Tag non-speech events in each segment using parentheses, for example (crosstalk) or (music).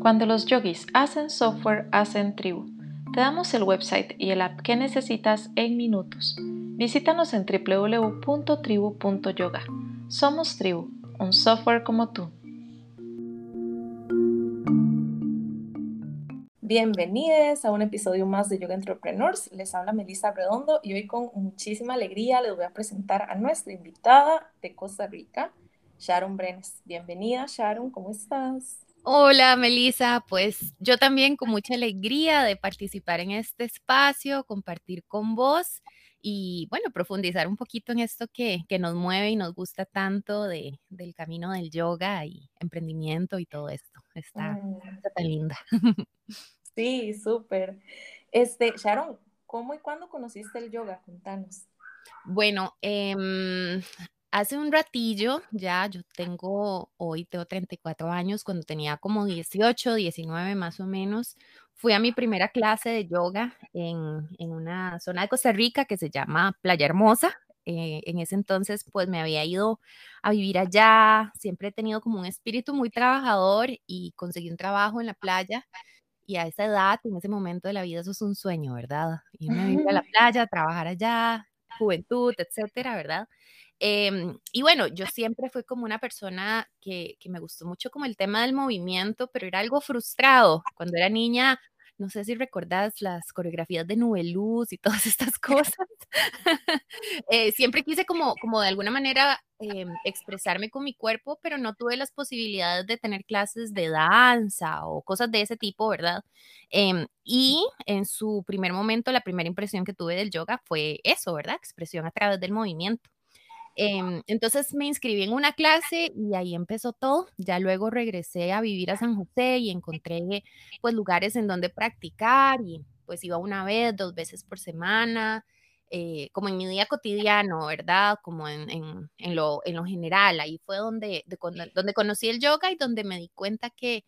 Cuando los yogis hacen software, hacen tribu. Te damos el website y el app que necesitas en minutos. Visítanos en www.tribu.yoga. Somos Tribu, un software como tú. Bienvenidos a un episodio más de Yoga Entrepreneurs. Les habla Melissa Redondo y hoy con muchísima alegría les voy a presentar a nuestra invitada de Costa Rica, Sharon Brenes. Bienvenida, Sharon, ¿cómo estás? Hola, Melissa. Pues yo también con mucha alegría de participar en este espacio, compartir con vos y bueno, profundizar un poquito en esto que, nos mueve y nos gusta tanto de, del camino del yoga y emprendimiento y todo esto. Está, mm. tan linda. (laughs) Sí, súper. Este, Sharon, ¿cómo y cuándo conociste el yoga? Contanos. Bueno, eh, Hace un ratillo, ya yo tengo, hoy tengo 34 años, cuando tenía como 18, 19 más o menos, fui a mi primera clase de yoga en, en una zona de Costa Rica que se llama Playa Hermosa. Eh, en ese entonces, pues me había ido a vivir allá, siempre he tenido como un espíritu muy trabajador y conseguí un trabajo en la playa. Y a esa edad, en ese momento de la vida, eso es un sueño, ¿verdad? Irme a vivir a la (laughs) playa, trabajar allá, juventud, etcétera, ¿verdad? Em, y bueno, yo siempre fui como una persona que, que, me gustó mucho como el tema del movimiento, pero era algo frustrado. Cuando era niña, no sé si recordás las coreografías de Nubeluz y todas (laughs) estas cosas. eh, siempre quise como, como de alguna manera eh, expresarme con mi cuerpo, pero no tuve las posibilidades de tener clases de danza o cosas de ese tipo, ¿verdad? Eh, y en su primer momento, la primera impresión que tuve del yoga fue eso, ¿verdad? Expresión a través del movimiento. Em, entonces me inscribí en una clase y ahí empezó todo. Ya luego regresé a vivir a San José y encontré pues lugares en donde practicar y pues iba una vez, dos veces por semana, eh, como en mi día cotidiano, ¿verdad? Como en, en, lo, en lo, general. Ahí fue donde, donde conocí el yoga y donde me di cuenta que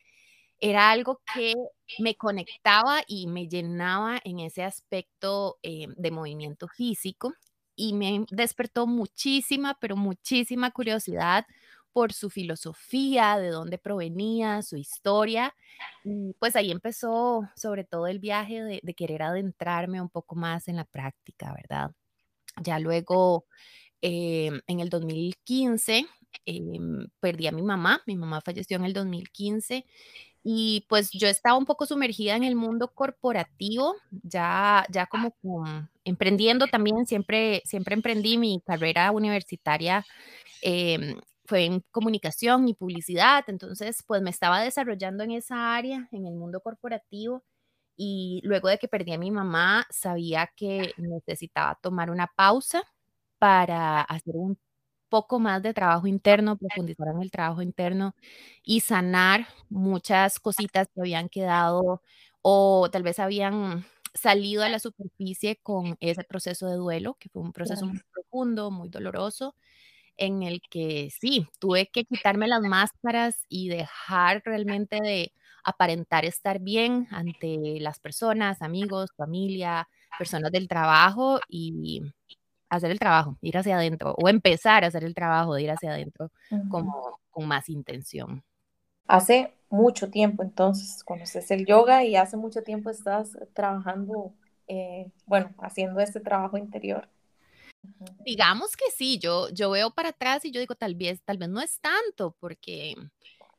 era algo que me conectaba y me llenaba en ese aspecto eh, de movimiento físico y me despertó muchísima, pero muchísima curiosidad por su filosofía, de dónde provenía, su historia. Y pues ahí empezó sobre todo el viaje de, querer adentrarme un poco más en la práctica, ¿verdad? Ya luego, em, en el 2015, em, perdí a mi mamá, mi mamá falleció en el 2015 y pues yo estaba un poco sumergida en el mundo corporativo, ya, ya como emprendiendo también, siempre, siempre emprendí mi carrera universitaria. Em, fue en comunicación y publicidad, entonces pues me estaba desarrollando en esa área, en el mundo corporativo, y luego de que perdí a mi mamá, sabía que necesitaba tomar una pausa para hacer un poco más de trabajo interno, profundizar en el trabajo interno y sanar muchas cositas que habían quedado o tal vez habían salido a la superficie con ese proceso de duelo, que fue un proceso muy profundo, muy doloroso, en el que sí, tuve que quitarme las máscaras y dejar realmente de aparentar estar bien ante las personas, amigos, familia, personas del trabajo y hacer el trabajo, ir hacia adentro, o empezar a hacer el trabajo de ir hacia adentro como con más intención. Hace mucho tiempo entonces conoces el yoga y hace mucho tiempo estás trabajando, eh, bueno, haciendo este trabajo interior. Digamos que sí, yo, yo veo para atrás y yo digo, tal vez, tal vez no es tanto, porque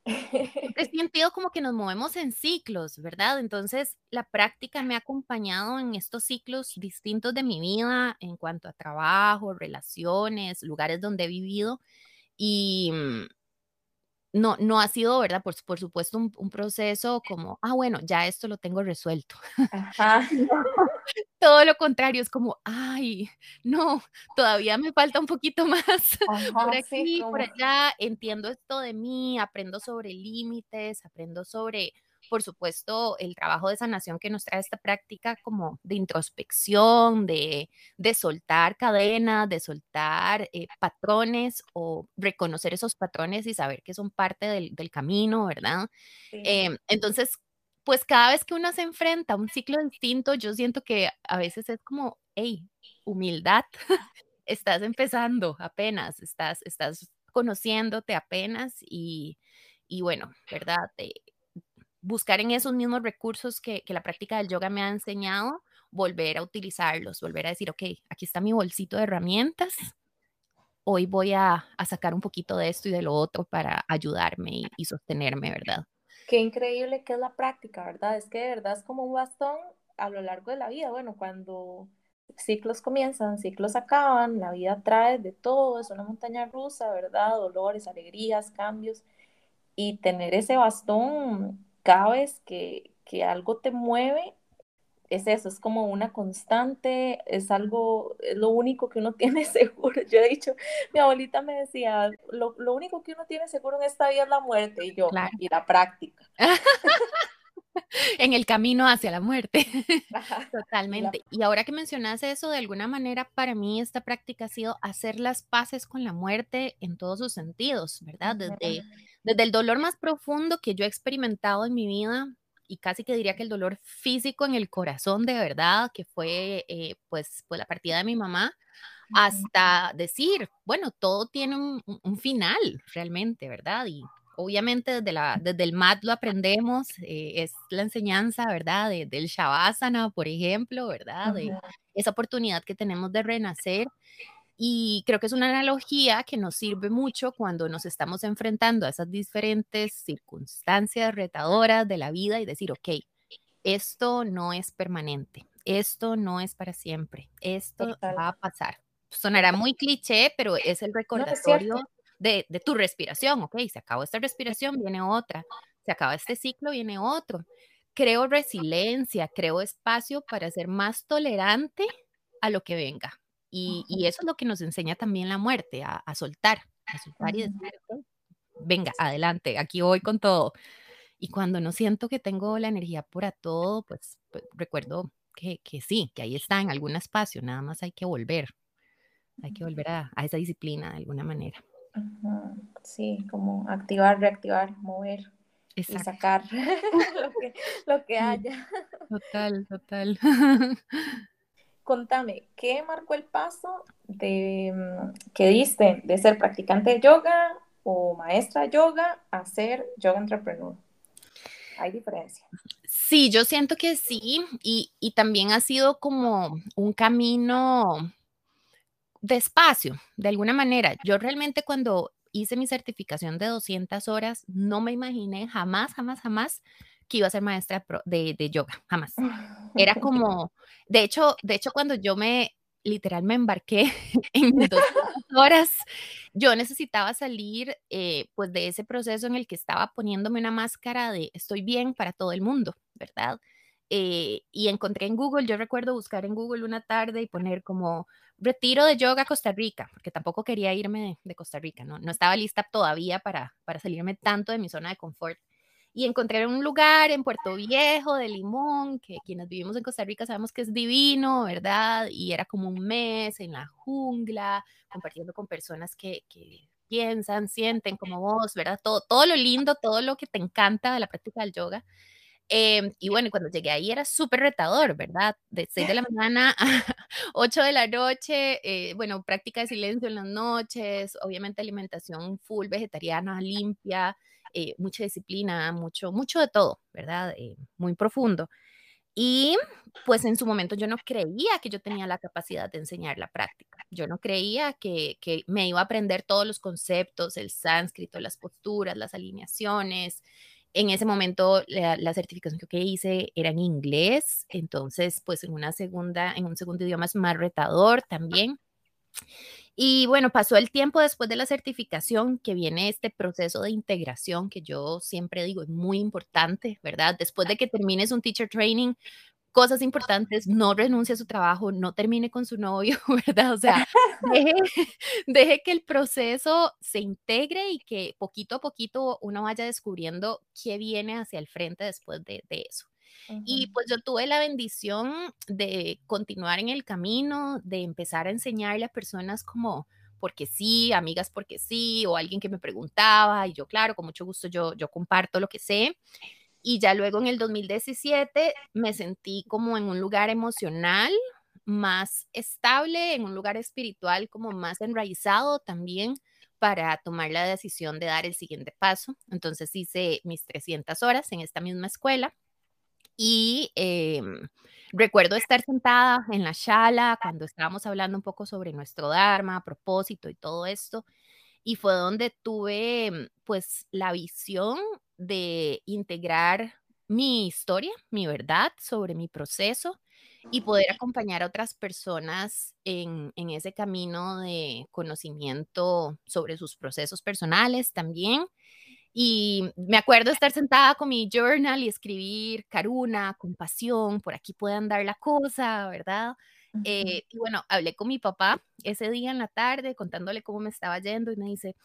he (laughs) sentido como que nos movemos en ciclos, ¿verdad? Entonces, la práctica me ha acompañado en estos ciclos distintos de mi vida en cuanto a trabajo, relaciones, lugares donde he vivido. Y, mm, no, no ha sido, ¿verdad? Por, por supuesto, un, proceso como, ah, bueno, ya esto lo tengo resuelto. (laughs) (laughs) Todo lo contrario, es como, ay, no, todavía me falta un poquito más. (laughs) por aquí, por allá, entiendo esto de mí, aprendo sobre límites, aprendo sobre por supuesto, el trabajo de sanación que nos trae esta práctica como de introspección, de, soltar cadenas, de soltar eh, patrones o reconocer esos patrones y saber que son parte del, camino, ¿verdad? Em, entonces, pues cada vez que uno se enfrenta a un ciclo distinto, yo siento que a veces es como, hey, humildad. (laughs) estás empezando apenas, estás, estás conociéndote apenas y, y bueno, ¿verdad? buscar en esos mismos recursos que, la práctica del yoga me ha enseñado, volver a utilizarlos, volver a decir, ok, aquí está mi bolsito de herramientas, hoy voy a, sacar un poquito de esto y de lo otro para ayudarme y, sostenerme, ¿verdad? Qué increíble que es la práctica, ¿verdad? Es que de verdad es como un bastón a lo largo de la vida. Bueno, cuando ciclos comienzan, ciclos acaban, la vida trae de todo, es una montaña rusa, ¿verdad? Dolores, alegrías, cambios. Y tener ese bastón cada vez que, que algo te mueve, es eso, es como una constante, es algo, es lo único que uno (laughs) tiene seguro. Yo he dicho, mi abuelita me decía, lo, lo único que uno tiene seguro en esta vida es la muerte, y yo, claro. y la práctica. (laughs) en el camino hacia la muerte. (laughs) Totalmente. Y ahora que mencionas eso, de alguna manera para mí esta práctica ha sido hacer las paces con la muerte en todos sus sentidos, ¿verdad? Desde, desde el dolor más profundo que yo he experimentado en mi vida y casi que diría que el dolor físico en el corazón de verdad, que fue eh, pues, pues la partida de mi mamá, hasta decir, bueno, todo tiene un, un final realmente, ¿verdad? Y obviamente desde, la, desde el MAT lo aprendemos, eh, es la enseñanza, ¿verdad? De, del Shavasana, por ejemplo, ¿verdad? De esa oportunidad que tenemos de renacer. Y creo que es una analogía que nos sirve mucho cuando nos estamos enfrentando a esas diferentes circunstancias retadoras de la vida y decir, ok, esto no es permanente, esto no es para siempre, esto va a pasar. Sonará muy cliché, pero es el recordatorio de, de, tu respiración, ok, se acabó esta respiración, viene otra, se acaba este ciclo, viene otro. Creo resiliencia, creo espacio para ser más tolerante a lo que venga. Y, y eso es lo que nos enseña también la muerte, a, a soltar, a soltar y decir, venga, adelante, aquí voy con todo. Y cuando no siento que tengo la energía para todo, pues, pues recuerdo que, que, sí, que ahí está en algún espacio, nada más hay que volver, hay que volver a, a esa disciplina de alguna manera. Sí, como activar, reactivar, mover Exacto. y sacar (laughs) lo, que, lo que haya. Total, total. (laughs) Contame, ¿qué marcó el paso de mm, que diste de ser practicante de yoga o maestra de yoga a ser yoga entrepreneur? ¿Hay diferencia? Sí, yo siento que sí, y, y también ha sido como un camino despacio, de alguna manera. Yo realmente cuando hice mi certificación de 200 horas, no me imaginé jamás, jamás, jamás que iba a ser maestra de, de yoga, jamás. (laughs) Era como, de hecho, de hecho, cuando yo me, literal, me embarqué (laughs) en dos (laughs) horas, yo necesitaba salir eh, pues de ese proceso en el que estaba poniéndome una máscara de estoy bien para todo el mundo, ¿verdad? Eh, y encontré en Google, yo recuerdo buscar en Google una tarde y poner como retiro de yoga Costa Rica, porque tampoco quería irme de, Costa Rica, ¿no? no estaba lista todavía para, para salirme tanto de mi zona de confort. Y encontré un lugar en Puerto Viejo de Limón, que quienes vivimos en Costa Rica sabemos que es divino, ¿verdad? Y era como un mes en la jungla, compartiendo con personas que, que piensan, sienten como vos, ¿verdad? Todo, todo lo lindo, todo lo que te encanta de la práctica del yoga. Eh, y bueno, cuando llegué ahí era súper retador, ¿verdad? De 6 de la mañana (laughs) a 8 de la noche, eh, bueno, práctica de silencio en las noches, obviamente alimentación full vegetariana, limpia, eh, mucha disciplina, mucho, mucho de todo, ¿verdad? Eh, muy profundo. Y pues en su momento yo no creía que yo tenía la capacidad de enseñar la práctica. Yo no creía que, que me iba a aprender todos los conceptos, el sánscrito, las posturas, las alineaciones, en ese momento la, certificación que hice era en inglés, entonces pues en una segunda, en un segundo idioma es más retador también. Y bueno, pasó el tiempo después de la certificación que viene este proceso de integración que yo siempre digo es muy importante, ¿verdad? Después de que termines un teacher training, cosas importantes, no renuncie a su trabajo, no termine con su novio, (laughs) ¿verdad? O sea, (laughs) deje, que el proceso se integre y que poquito a poquito uno vaya descubriendo qué viene hacia el frente después de, eso. Y pues yo tuve la bendición de continuar en el camino, de empezar a enseñarle a personas como porque sí, amigas porque sí, o alguien que me preguntaba, y yo, claro, con mucho gusto yo, yo comparto lo que sé. Y ya luego en el 2017 me sentí como en un lugar emocional más estable, en un lugar espiritual como más enraizado también para tomar la decisión de dar el siguiente paso. Entonces hice mis 300 horas en esta misma escuela y em, recuerdo estar sentada en la sala cuando estábamos hablando un poco sobre nuestro Dharma, propósito y todo esto. Y fue donde tuve em, pues la visión de integrar mi historia, mi verdad sobre mi proceso y poder acompañar a otras personas en, ese camino de conocimiento sobre sus procesos personales también. Y me acuerdo estar sentada con mi journal y escribir caruna, compasión, por aquí puede andar la cosa, ¿verdad? Eh, y bueno, hablé con mi papá ese día en la tarde contándole cómo me estaba yendo y me dice,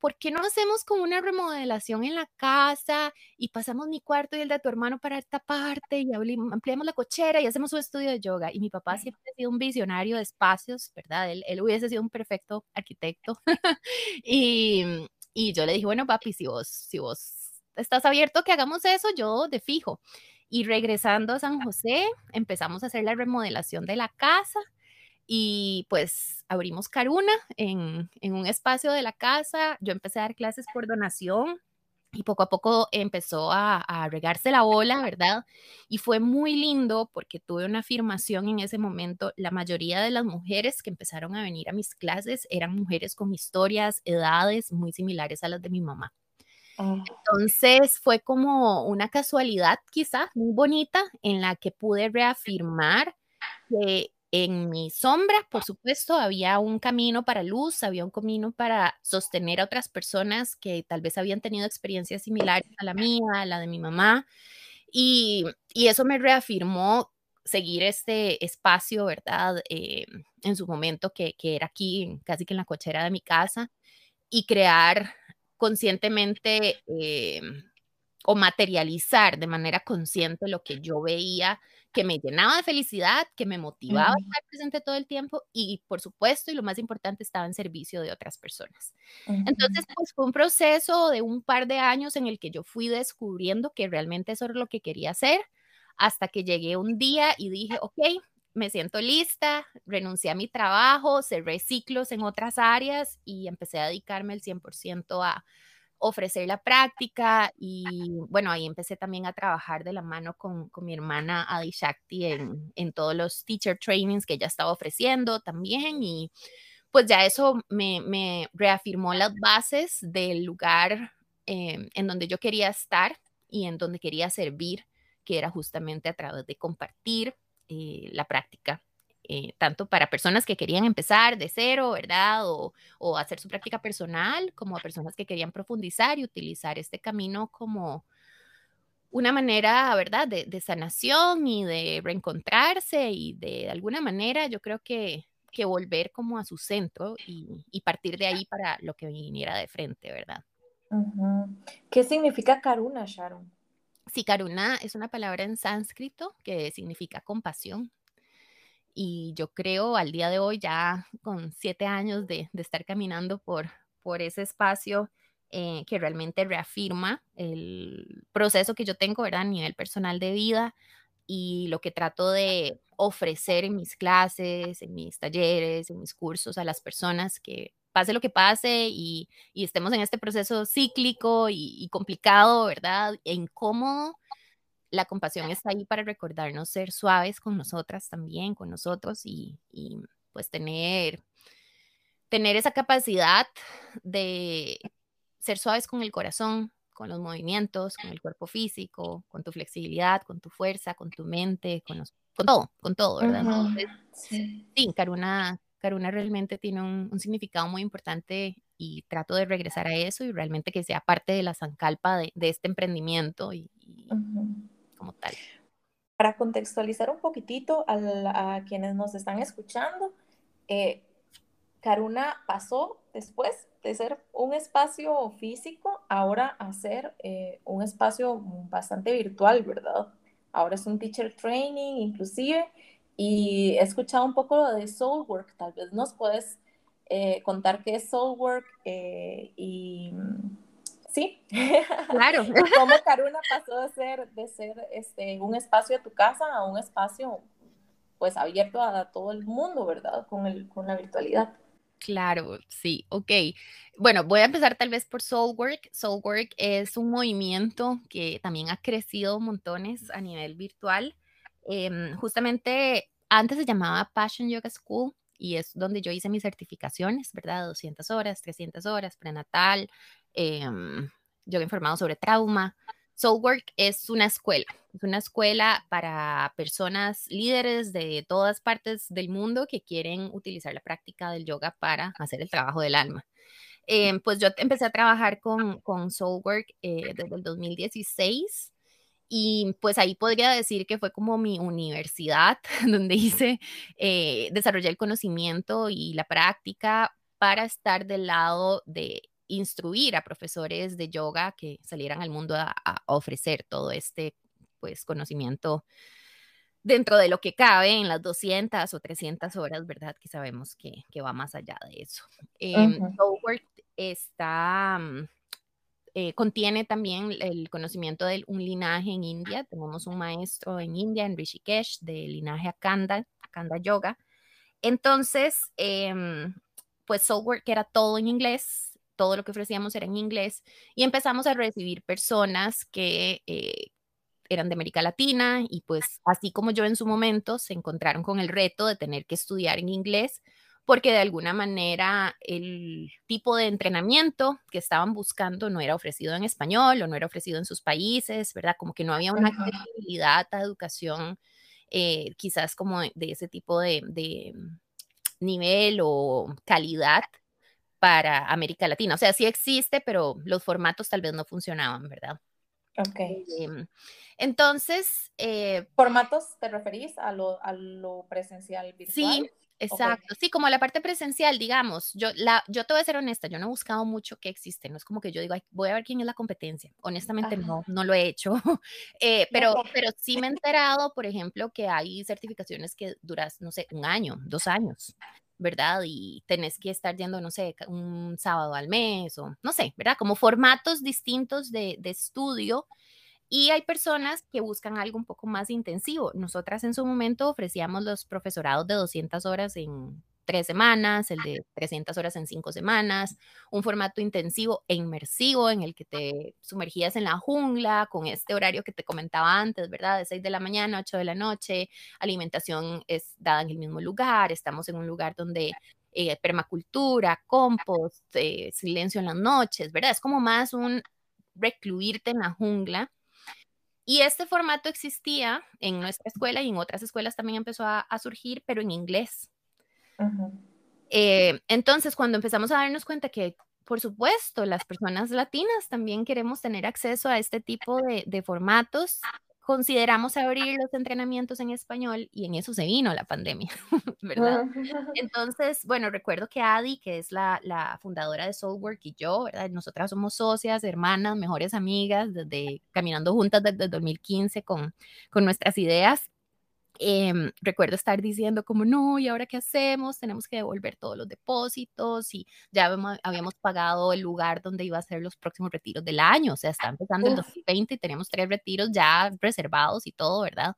¿por qué no hacemos como una remodelación en la casa y pasamos mi cuarto y el de tu hermano para esta parte y ampliamos la cochera y hacemos un estudio de yoga? Y mi papá siempre ha sido un visionario de espacios, ¿verdad? Él, él hubiese sido un perfecto arquitecto. (laughs) y, y yo le dije, bueno, papi, si vos, si vos estás abierto que hagamos eso, yo de fijo. Y regresando a San José, empezamos a hacer la remodelación de la casa y pues abrimos Caruna en, un espacio de la casa. Yo empecé a dar clases por donación y poco a poco empezó a, regarse la bola, ¿verdad? Y fue muy lindo porque tuve una afirmación en ese momento. La mayoría de las mujeres que empezaron a venir a mis clases eran mujeres con historias, edades muy similares a las de mi mamá. Ah. Entonces fue como una casualidad quizás muy bonita en la que pude reafirmar que en mi sombra, por supuesto, había un camino para luz, había un camino para sostener a otras personas que tal vez habían tenido experiencias similares a la mía, a la de mi mamá. Y, eso me reafirmó seguir este espacio, ¿verdad? Eh, en su momento, que, era aquí, casi que en la cochera de mi casa, y crear conscientemente eh, o materializar de manera consciente lo que yo veía que me llenaba de felicidad, que me motivaba a estar presente todo el tiempo y, por supuesto, y lo más importante, estaba en servicio de otras personas. Entonces, pues fue un proceso de un par de años en el que yo fui descubriendo que realmente eso era lo que quería hacer, hasta que llegué un día y dije, ok, me siento lista, renuncié a mi trabajo, cerré ciclos en otras áreas y empecé a dedicarme el 100% a ofrecer la práctica y bueno, ahí empecé también a trabajar de la mano con, con mi hermana Adi Shakti en, en, todos los teacher trainings que ella estaba ofreciendo también y pues ya eso me, me reafirmó las bases del lugar eh, en donde yo quería estar y en donde quería servir, que era justamente a través de compartir eh, la práctica eh, tanto para personas que querían empezar de cero, ¿verdad? O, o, hacer su práctica personal, como a personas que querían profundizar y utilizar este camino como una manera, ¿verdad?, de, de sanación y de reencontrarse y de, alguna manera yo creo que, que volver como a su centro y, y, partir de ahí para lo que viniera de frente, ¿verdad? ¿Qué significa karuna, Sharon? Sí, karuna es una palabra en sánscrito que significa compasión y yo creo al día de hoy, ya con siete años de, estar caminando por, ese espacio eh, que realmente reafirma el proceso que yo tengo, ¿verdad? A nivel personal de vida y lo que trato de ofrecer en mis clases, en mis talleres, en mis cursos a las personas que pase lo que pase y, estemos en este proceso cíclico y, y complicado, ¿verdad? E incómodo, la compasión está ahí para recordarnos ser suaves con nosotras también, con nosotros y, pues tener, tener esa capacidad de ser suaves con el corazón, con los movimientos, con el cuerpo físico, con tu flexibilidad, con tu fuerza, con tu mente, con, con todo, con todo, ¿verdad? sí. Karuna, Karuna realmente tiene un, significado muy importante y trato de regresar a eso y realmente que sea parte de la zancalpa de, este emprendimiento y, Para contextualizar un poquitito a, quienes nos están escuchando, eh, Karuna pasó después de ser un espacio físico, ahora a ser eh, un espacio bastante virtual, ¿verdad? Ahora es un teacher training inclusive, y he escuchado un poco de Soul Work, tal vez nos puedes eh, contar qué es Soul Work y sí. Claro. (laughs) Cómo Caruna pasó de ser, de ser este, un espacio de tu casa a un espacio pues abierto a todo el mundo, ¿verdad? Con, el, con la virtualidad. Claro, sí, ok. Bueno, voy a empezar tal vez por Soulwork. Soulwork es un movimiento que también ha crecido montones a nivel virtual. Em, justamente antes se llamaba Passion Yoga School y es donde yo hice mis certificaciones, ¿verdad? 200 horas, 300 horas, prenatal, eh, yoga informado sobre trauma. Soulwork es una escuela, es una escuela para personas líderes de todas partes del mundo que quieren utilizar la práctica del yoga para hacer el trabajo del alma. Em, pues yo empecé a trabajar con, con Soulwork eh, desde el 2016 y pues ahí podría decir que fue como mi universidad (laughs) donde hice, eh, desarrollé el conocimiento y la práctica para estar del lado de instruir a profesores de yoga que salieran al mundo a, ofrecer todo este pues conocimiento dentro de lo que cabe en las 200 o 300 horas, ¿verdad? Que sabemos que, que va más allá de eso. Eh, está, mm, eh, contiene también el conocimiento de un linaje en India. Tenemos un maestro en India, en Rishikesh, del linaje Akanda, Akanda Yoga. Entonces, eh, pues Soulwork era todo en inglés, todo lo que ofrecíamos era en inglés y empezamos a recibir personas que eh, eran de América Latina y pues así como yo en su momento se encontraron con el reto de tener que estudiar en inglés porque de alguna manera el tipo de entrenamiento que estaban buscando no era ofrecido en español o no era ofrecido en sus países, ¿verdad? Como que no había una accesibilidad a educación eh, quizás como de, ese tipo de, de nivel o calidad para América Latina. O sea, sí existe, pero los formatos tal vez no funcionaban, ¿verdad? Ok. Em, entonces... Eh, ¿Formatos te referís a lo, a lo presencial virtual? Sí, Exacto, sí, como la parte presencial, digamos, yo, la, yo te voy a ser honesta, yo no he buscado mucho que existe, no es como que yo digo, voy a ver quién es la competencia, honestamente no, no lo he hecho, (laughs) eh, pero, pero sí me he (laughs) enterado, por ejemplo, que hay certificaciones que duras, no sé, un año, dos años, ¿verdad? Y tenés que estar yendo, no sé, un sábado al mes o no sé, ¿verdad? Como formatos distintos de, de estudio. Y hay personas que buscan algo un poco más intensivo. Nosotras en su momento ofrecíamos los profesorados de 200 horas en tres semanas, el de 300 horas en cinco semanas, un formato intensivo e inmersivo en el que te sumergías en la jungla con este horario que te comentaba antes, ¿verdad? De 6 de la mañana, 8 de la noche, alimentación es dada en el mismo lugar, estamos en un lugar donde eh, permacultura, compost, eh, silencio en las noches, ¿verdad? Es como más un recluirte en la jungla. Y este formato existía en nuestra escuela y en otras escuelas también empezó a surgir, pero en inglés. Eh, entonces, cuando empezamos a darnos cuenta que, por supuesto, las personas latinas también queremos tener acceso a este tipo de, formatos, consideramos abrir los entrenamientos en español y en eso se vino la pandemia, (laughs) ¿verdad? (laughs) Entonces, bueno, recuerdo que Adi, que es la, fundadora de Soulwork y yo, ¿verdad? Nosotras somos socias, hermanas, mejores amigas, desde caminando juntas desde 2015 con, con nuestras ideas. Em, recuerdo estar diciendo como, no, ¿y ahora qué hacemos? Tenemos que devolver todos los depósitos y ya habíamos, pagado el lugar donde iba a ser los próximos retiros del año, o sea, está empezando el 2020 y tenemos tres retiros ya reservados y todo, ¿verdad?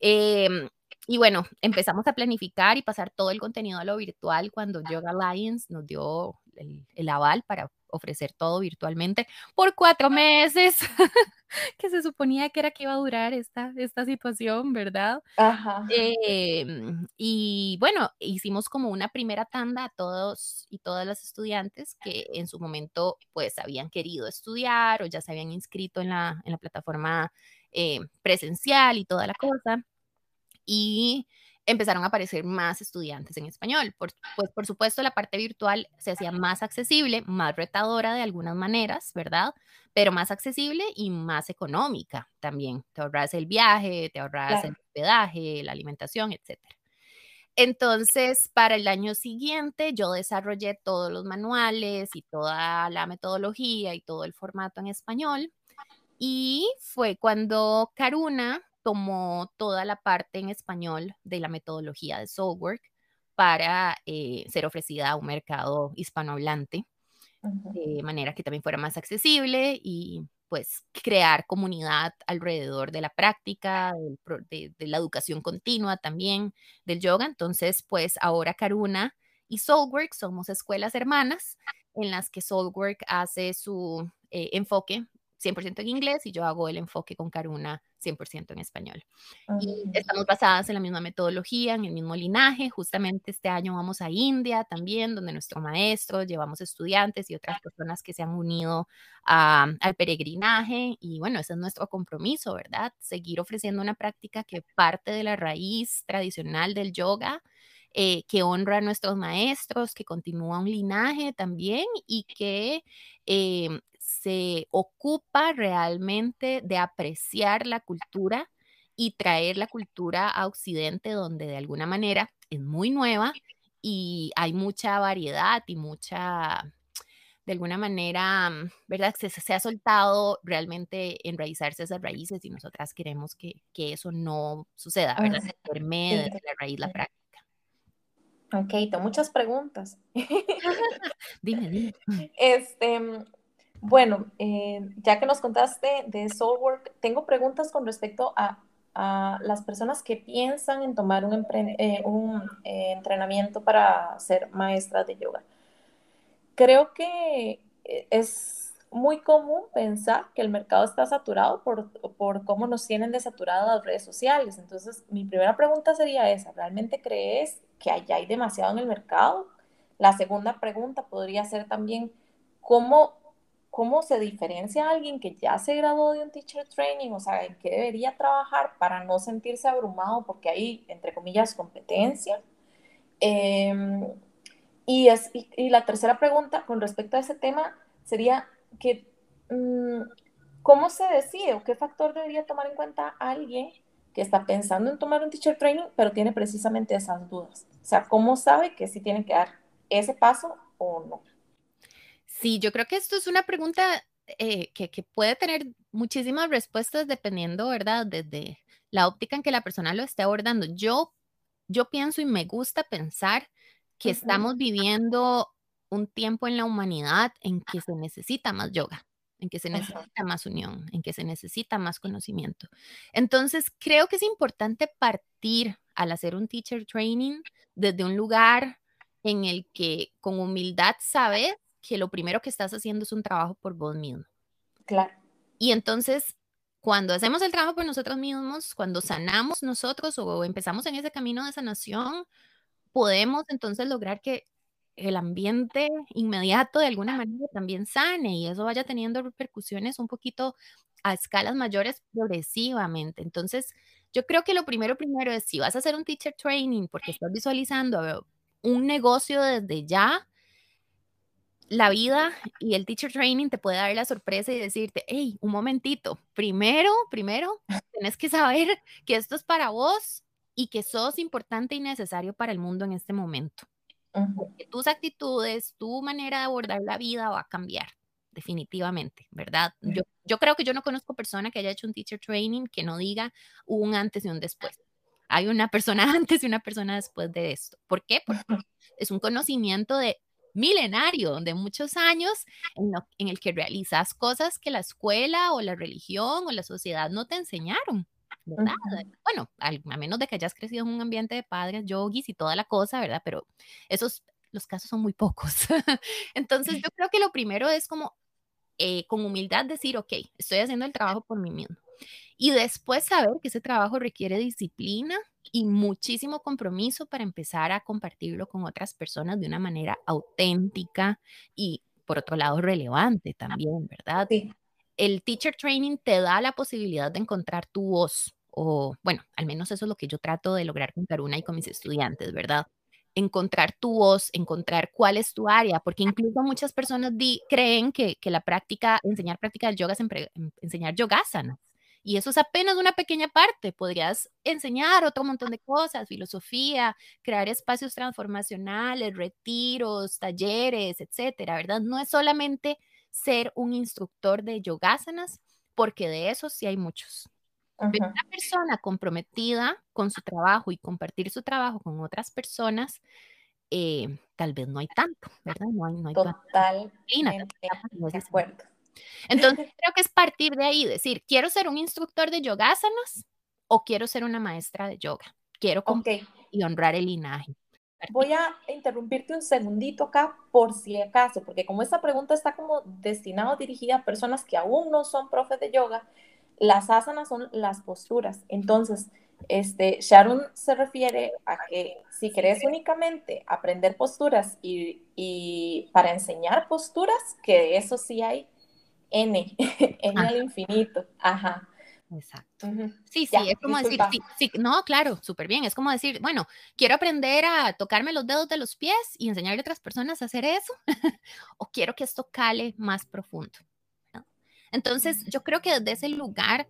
Em, y bueno, empezamos a planificar y pasar todo el contenido a lo virtual cuando Yoga Alliance nos dio el, el aval para ofrecer todo virtualmente por cuatro meses, (laughs) que se suponía que era que iba a durar esta, esta situación, ¿verdad? Ajá. Em, y bueno, hicimos como una primera tanda a todos y todas las estudiantes que en su momento pues habían querido estudiar o ya se habían inscrito en la, en la plataforma eh, presencial y toda la cosa. Y empezaron a aparecer más estudiantes en español. pues por supuesto la parte virtual se hacía más accesible, más retadora de algunas maneras, ¿verdad? Pero más accesible y más económica también. Te ahorras el viaje, te ahorras el hospedaje, la alimentación, etc. Entonces, para el año siguiente, yo desarrollé todos los manuales y toda la metodología y todo el formato en español. Y fue cuando Karuna, tomó toda la parte en español de la metodología de Soulwork para eh, ser ofrecida a un mercado hispanohablante. de manera que también fuera más accesible y pues crear comunidad alrededor de la práctica, de, la educación continua también del yoga. Entonces, pues ahora Karuna y Soulwork somos escuelas hermanas en las que Soulwork hace su eh, enfoque 100% en inglés y yo hago el enfoque con Karuna 100% en español. Y estamos basadas en la misma metodología, en el mismo linaje. Justamente este año vamos a India también, donde nuestro maestro, llevamos estudiantes y otras personas que se han unido al peregrinaje. Y bueno, ese es nuestro compromiso, ¿verdad? Seguir ofreciendo una práctica que parte de la raíz tradicional del yoga. Eh, que honra a nuestros maestros, que continúa un linaje también y que eh, se ocupa realmente de apreciar la cultura y traer la cultura a Occidente, donde de alguna manera es muy nueva y hay mucha variedad y mucha, de alguna manera, mm, ¿verdad? Se, se ha soltado realmente enraizarse esas raíces y nosotras queremos que, que eso no suceda, ¿verdad? Se permee la raíz la práctica. Ok, tengo muchas preguntas. (laughs) dime, dime. (laughs) Este, bueno, eh, ya que nos contaste de Soulwork, tengo preguntas con respecto a, las personas que piensan en tomar un, eh, eh, entrenamiento para ser maestras de yoga. Creo que es muy común pensar que el mercado está saturado por, por cómo nos tienen desaturadas las redes sociales. Entonces, mi primera pregunta sería esa, ¿realmente crees que allá hay demasiado en el mercado? La segunda pregunta podría ser también, ¿cómo ¿cómo se diferencia a alguien que ya se graduó de un teacher training? O sea, ¿en qué debería trabajar para no sentirse abrumado porque hay, entre comillas, competencia? Em, y, es, y, la tercera pregunta con respecto a ese tema sería que, mm, ¿cómo se decide o qué factor debería tomar en cuenta alguien que está pensando en tomar un teacher training, pero tiene precisamente esas dudas? O sea, ¿cómo sabe que sí tiene que dar ese paso o no? Sí, yo creo que esto es una pregunta eh, que, puede tener muchísimas respuestas dependiendo, ¿verdad? Desde la óptica en que la persona lo esté abordando. Yo, yo pienso y me gusta pensar que estamos viviendo un tiempo en la humanidad en que se necesita más yoga, en que se necesita más unión, en que se necesita más conocimiento. Entonces, creo que es importante partir al hacer un teacher training desde un lugar en el que con humildad sabes que lo primero que estás haciendo es un trabajo por vos mismo. Claro. Y entonces, cuando hacemos el trabajo por nosotros mismos, cuando sanamos nosotros o empezamos en ese camino de sanación, podemos entonces lograr que el ambiente inmediato de alguna manera también sane y eso vaya teniendo repercusiones un poquito a escalas mayores progresivamente. Entonces, yo creo que lo primero, primero es si vas a hacer un teacher training porque estás visualizando un negocio desde ya, la vida y el teacher training te puede dar la sorpresa y decirte, hey, un momentito, primero, primero, tienes que saber que esto es para vos y que sos importante y necesario para el mundo en este momento. Que tus actitudes, tu manera de abordar la vida va a cambiar, definitivamente, ¿verdad? Yo, yo creo que yo no conozco persona que haya hecho un teacher training que no diga un antes y un después. Hay una persona (laughs) antes y una persona después de esto. ¿Por qué? Porque es un conocimiento de milenario de muchos años en, el que realizas cosas que la escuela o la religión o la sociedad no te enseñaron. ¿verdad? Bueno, a menos de que hayas crecido en un ambiente de padres, yogis y toda la cosa, ¿verdad? Pero esos, los casos son muy pocos. (laughs) Entonces, yo creo que lo primero es como eh, con humildad decir, ok, estoy haciendo el trabajo por mí mismo. Y después saber que ese trabajo requiere disciplina, y muchísimo compromiso para empezar a compartirlo con otras personas de una manera auténtica y, por otro lado, relevante también, ¿verdad? Sí. El teacher training te da la posibilidad de encontrar tu voz, o bueno, al menos eso es lo que yo trato de lograr con Karuna y con mis estudiantes, ¿verdad? encontrar tu voz, encontrar cuál es tu área, porque incluso muchas personas creen que, que, la práctica, enseñar práctica del yoga es enseñar yogasanas. Y eso es apenas una pequeña parte. Podrías enseñar otro montón de cosas, filosofía, crear espacios transformacionales, retiros, talleres, etcétera, ¿verdad? No es solamente ser un instructor de yogasanas, porque de eso sí hay muchos. una persona comprometida con su trabajo y compartir su trabajo con otras personas eh, tal vez no hay tanto, ¿verdad? No hay, no hay Total. De acuerdo. Entonces, (laughs) creo que es partir de ahí, decir, quiero ser un instructor de yogásanas o quiero ser una maestra de yoga. Quiero okay. y honrar el linaje. Voy a interrumpirte un segundito acá por si acaso, porque como esta pregunta está como destinada dirigida a personas que aún no son profes de yoga, las asanas son las posturas. Entonces, este, Sharon se refiere a que si querés únicamente aprender posturas y, y para enseñar posturas, que eso sí hay N, (laughs) N al infinito. Ajá. Exacto. Sí, sí, es como decir, sí, no, claro, súper bien. Es como decir, bueno, quiero aprender a tocarme los dedos de los pies y enseñarle a otras personas a hacer eso, (laughs) o quiero que esto cale más profundo. Entonces, yo creo que desde ese lugar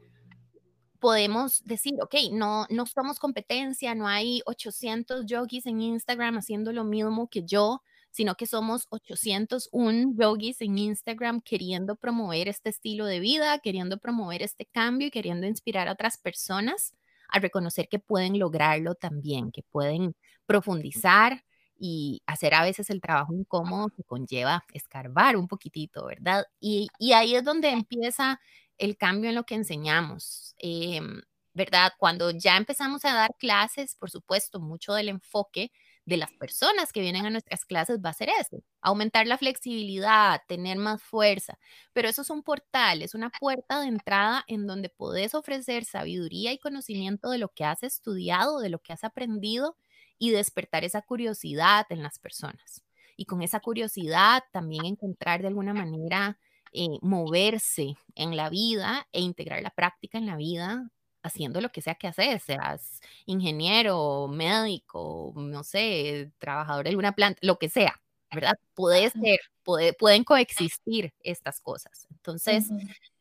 podemos decir, ok, no, no somos competencia, no hay 800 yogis en Instagram haciendo lo mismo que yo, sino que somos 801 yogis en Instagram queriendo promover este estilo de vida, queriendo promover este cambio y queriendo inspirar a otras personas a reconocer que pueden lograrlo también, que pueden profundizar y hacer a veces el trabajo incómodo que conlleva escarbar un poquitito, ¿verdad? Y, ahí es donde empieza el cambio en lo que enseñamos. Em, ¿Verdad? Cuando ya empezamos a dar clases, por supuesto, mucho del enfoque de las personas que vienen a nuestras clases va a ser ese, aumentar la flexibilidad, tener más fuerza, pero eso es un portal, es una puerta de entrada en donde podés ofrecer sabiduría y conocimiento de lo que has estudiado, de lo que has aprendido y despertar esa curiosidad en las personas. Y con esa curiosidad también encontrar de alguna manera eh, moverse en la vida e integrar la práctica en la vida haciendo lo que sea que haces, seas ingeniero, médico, no sé, trabajador de alguna planta, lo que sea, ¿verdad? Puede ser, pueden coexistir estas cosas. Entonces,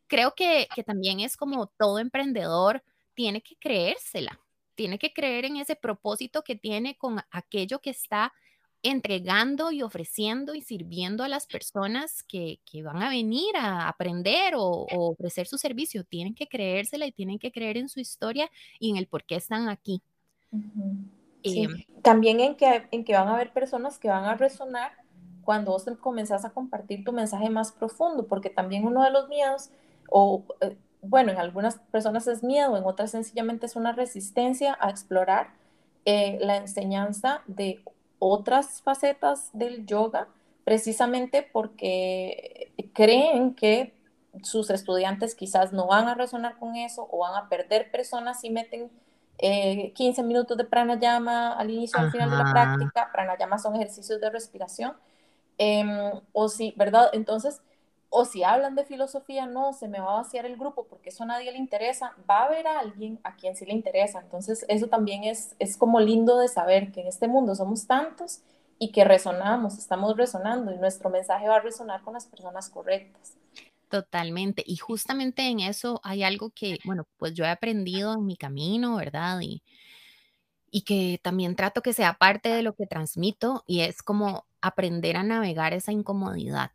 creo que, que también es como todo emprendedor tiene que creérsela, tiene que creer en ese propósito que tiene con aquello que está entregando y ofreciendo y sirviendo a las personas que, van a venir a aprender o, ofrecer su servicio. Tienen que creérsela y tienen que creer en su historia y en el por qué están aquí. Em, También en que, en que van a haber personas que van a resonar cuando vos comenzás a compartir tu mensaje más profundo, porque también uno de los miedos, o eh, bueno, en algunas personas es miedo, en otras sencillamente es una resistencia a explorar eh, la enseñanza de otras facetas del yoga precisamente porque creen que sus estudiantes quizás no van a resonar con eso o van a perder personas si meten 15 eh, minutos de pranayama al inicio y al final de la práctica. Pranayama son ejercicios de respiración. Em, o si, ¿verdad? Entonces, o si hablan de filosofía, no, se me va a vaciar el grupo porque eso a nadie le interesa, va a haber a alguien a quien sí le interesa. Entonces, eso también es, es como lindo de saber que en este mundo somos tantos y que resonamos, estamos resonando y nuestro mensaje va a resonar con las personas correctas. Totalmente. Y justamente en eso hay algo que, bueno, pues yo he aprendido en mi camino, ¿verdad? Y, y que también trato que sea parte de lo que transmito y es como aprender a navegar esa incomodidad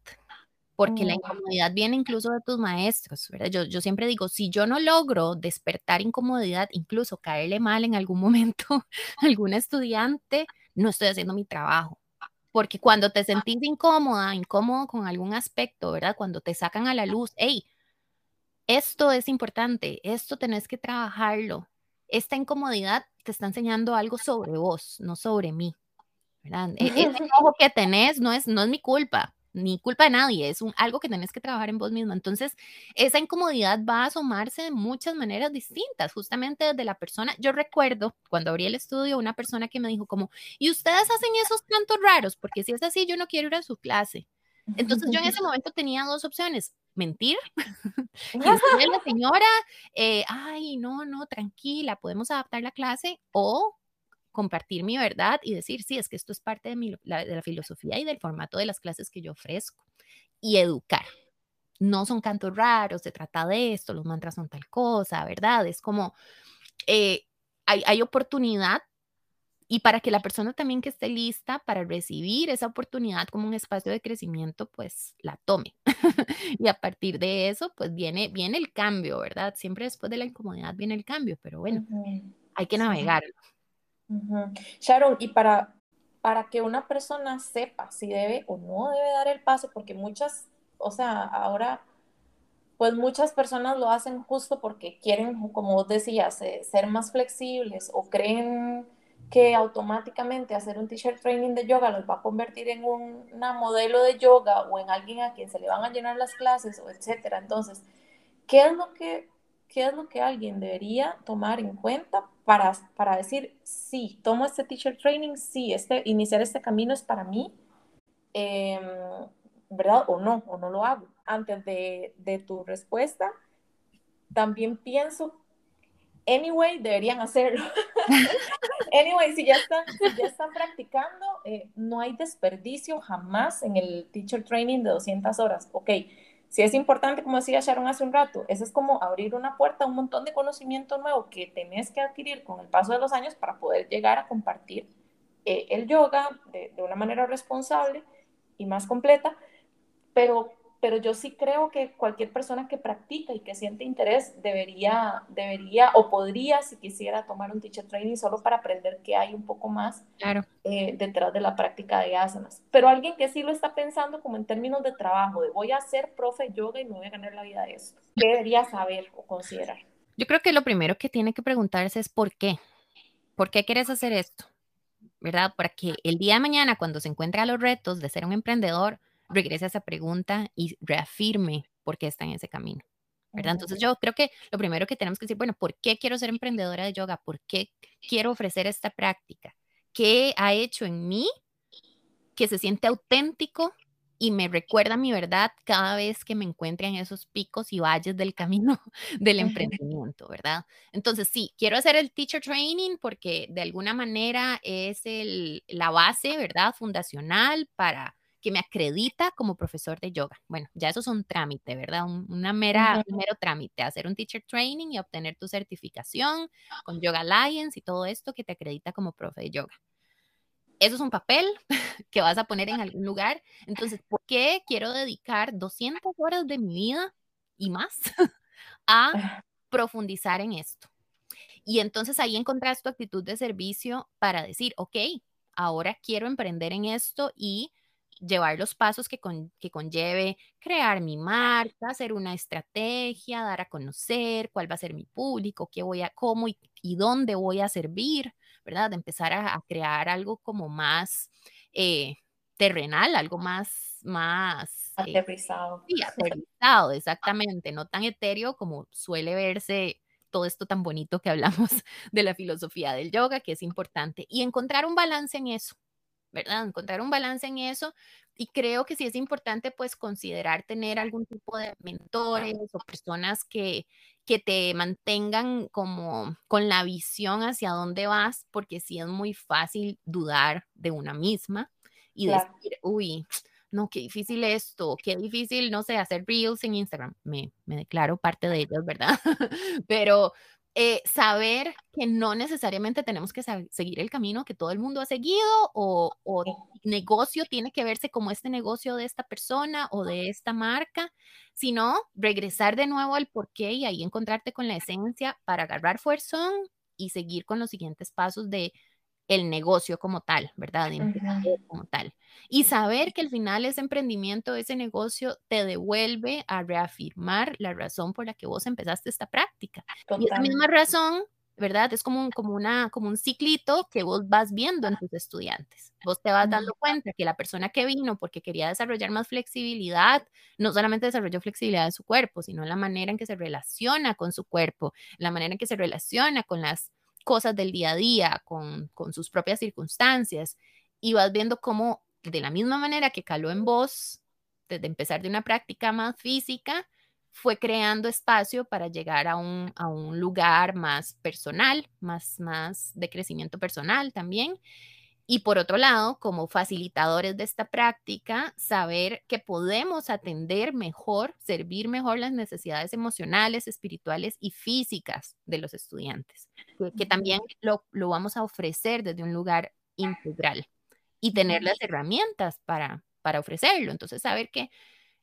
porque la incomodidad viene incluso de tus maestros, ¿verdad? Yo, yo siempre digo, si yo no logro despertar incomodidad, incluso caerle mal en algún (laughs) momento a algún estudiante, no estoy haciendo mi trabajo. Porque cuando te sentís incómoda, incómodo con algún aspecto, ¿verdad? Cuando te sacan a la luz, hey, esto es importante, esto tenés que trabajarlo. Esta incomodidad te está enseñando algo sobre vos, no sobre mí. ¿verdad? (laughs) E, ese ojo que tenés no es, no es mi culpa, ni culpa de nadie, es un, algo que tenés que trabajar en vos mismo. Entonces, esa incomodidad va a asomarse de muchas maneras distintas, justamente desde la persona. Yo recuerdo cuando abrí el estudio, una persona que me dijo como, ¿y ustedes hacen esos cantos raros? Porque si es así, yo no quiero ir a su clase. Entonces yo en ese momento tenía dos opciones, mentir (laughs) y decirle la señora, eh, ay, no, no, tranquila, podemos adaptar la clase o compartir mi verdad y decir, sí, es que esto es parte de, mi, la, de la filosofía y del formato de las clases que yo ofrezco. Y educar. No son cantos raros, se trata de esto, los mantras son tal cosa, ¿verdad? Es como, eh, hay, hay oportunidad y para que la persona también que esté lista para recibir esa oportunidad como un espacio de crecimiento, pues la tome. (laughs) y a partir de eso, pues viene, viene el cambio, ¿verdad? Siempre después de la incomodidad viene el cambio, pero bueno, hay que navegarlo. Sharon, y para para que una persona sepa si debe o no debe dar el paso, porque muchas, o sea, ahora, pues muchas personas lo hacen justo porque quieren, como vos decías, eh, ser más flexibles o creen que automáticamente hacer un teacher training de yoga los va a convertir en un, una modelo de yoga o en alguien a quien se le van a llenar las clases o etcétera. Entonces, ¿qué es lo que, qué es lo que alguien debería tomar en cuenta para, para decir, sí, tomo este teacher training, sí, este, iniciar este camino es para mí, em, ¿verdad? O no, o no lo hago. Antes de, de tu respuesta, también pienso anyway, deberían hacerlo. (laughs) anyway, si ya están, si ya están practicando, eh, no hay desperdicio jamás en el teacher training de 200 horas. Ok, si es importante, como decía Sharon hace un rato, eso es como abrir una puerta a un montón de conocimiento nuevo que tenés que adquirir con el paso de los años para poder llegar a compartir eh, el yoga de una manera responsable y más completa, pero pero yo sí creo que cualquier persona que practica y que siente interés debería, debería o podría, si quisiera, tomar un teacher training solo para aprender que hay un poco más claro. eh, detrás de la práctica de asanas. Pero alguien que sí lo está pensando como en términos de trabajo, de voy a ser profe yoga y me voy a ganar la vida de esto, ¿qué debería saber o considerar? Yo creo que lo primero que tiene que preguntarse es por qué. ¿Por qué quieres hacer esto? ¿Verdad? Para que el día de mañana, cuando se encuentre a los retos de ser un emprendedor, regrese a esa pregunta y reafirme por qué está en ese camino. ¿verdad? Entonces yo creo que lo primero que tenemos que decir, bueno, ¿por qué quiero ser emprendedora de yoga? ¿Por qué quiero ofrecer esta práctica? ¿Qué ha hecho en mí que se siente auténtico y me recuerda mi verdad cada vez que me encuentre en esos picos y valles del camino (laughs) del emprendimiento, ¿verdad? Entonces, sí, quiero hacer el teacher training porque de alguna manera es el, la base, ¿verdad? Fundacional para que me acredita como profesor de yoga. Bueno, ya eso es un trámite, ¿verdad? una mera, un mero trámite, hacer un teacher training y obtener tu certificación con Yoga Alliance y todo esto que te acredita como profe de yoga. Eso es un papel (laughs) que vas a poner en algún lugar. Entonces, ¿por qué quiero dedicar 200 horas de mi vida y más (laughs) a ah. profundizar en esto? Y entonces ahí encontrás tu actitud de servicio para decir, ok, ahora quiero emprender en esto y llevar los pasos que, que conlleve crear mi marca, hacer una estrategia, dar a conocer cuál va a ser mi público, qué voy a, cómo y, dónde voy a servir, ¿verdad? De empezar a, crear algo como más eh, terrenal, algo más, más eh, aterrizado. (laughs) sí, aterrizado, exactamente, no tan etéreo como suele verse todo esto tan bonito que hablamos (laughs) de la filosofía del yoga, que es importante, y encontrar un balance en eso, ¿verdad? Encontrar un balance en eso y creo que sí es importante pues considerar tener algún tipo de mentores o personas que, que te mantengan como con la visión hacia dónde vas, porque sí es muy fácil dudar de una misma y decir, uy, no, qué difícil esto, qué difícil, no sé, hacer reels en Instagram. Me, me declaro parte de ellos, ¿verdad? (laughs) Pero eh, saber que no necesariamente tenemos que seguir el camino que todo el mundo ha seguido o, o, negocio tiene que verse como este negocio de esta persona o de esta marca, sino regresar de nuevo al porqué y ahí encontrarte con la esencia para agarrar fuerza y seguir con los siguientes pasos de el negocio como tal, ¿verdad? como tal. Y saber que al final ese emprendimiento, ese negocio te devuelve a reafirmar la razón por la que vos empezaste esta práctica. Y esa misma razón, ¿verdad? Es como un, como, una, como un ciclito que vos vas viendo en tus estudiantes. Vos te vas dando cuenta que la persona que vino porque quería desarrollar más flexibilidad, no solamente desarrolló flexibilidad de su cuerpo, sino la manera en que se relaciona con su cuerpo, la manera en que se relaciona con las cosas del día a día, con, sus propias circunstancias, y vas viendo cómo de la misma manera que caló en vos, desde empezar de una práctica más física, fue creando espacio para llegar a un, a un lugar más personal, más, más de crecimiento personal también. Y por otro lado, como facilitadores de esta práctica, saber que podemos atender mejor, servir mejor las necesidades emocionales, espirituales y físicas de los estudiantes, que, también lo, lo, vamos a ofrecer desde un lugar integral y tener las herramientas para, para ofrecerlo. Entonces, saber que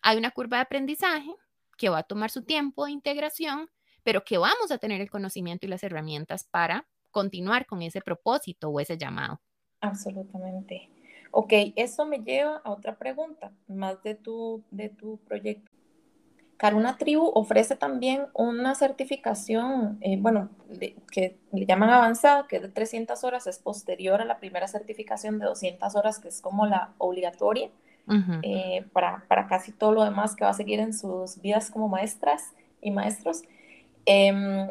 hay una curva de aprendizaje que va a tomar su tiempo de integración, pero que vamos a tener el conocimiento y las herramientas para continuar con ese propósito o ese llamado. Absolutamente. Ok, eso me lleva a otra pregunta, más de tu, de tu proyecto. Caruna Tribu ofrece también una certificación, eh, bueno, que le llaman avanzada, que es de 300 horas, es posterior a la primera certificación de 200 horas, que es como la obligatoria eh, para, para, casi todo lo demás que va a seguir en sus vidas como maestras y maestros. Em,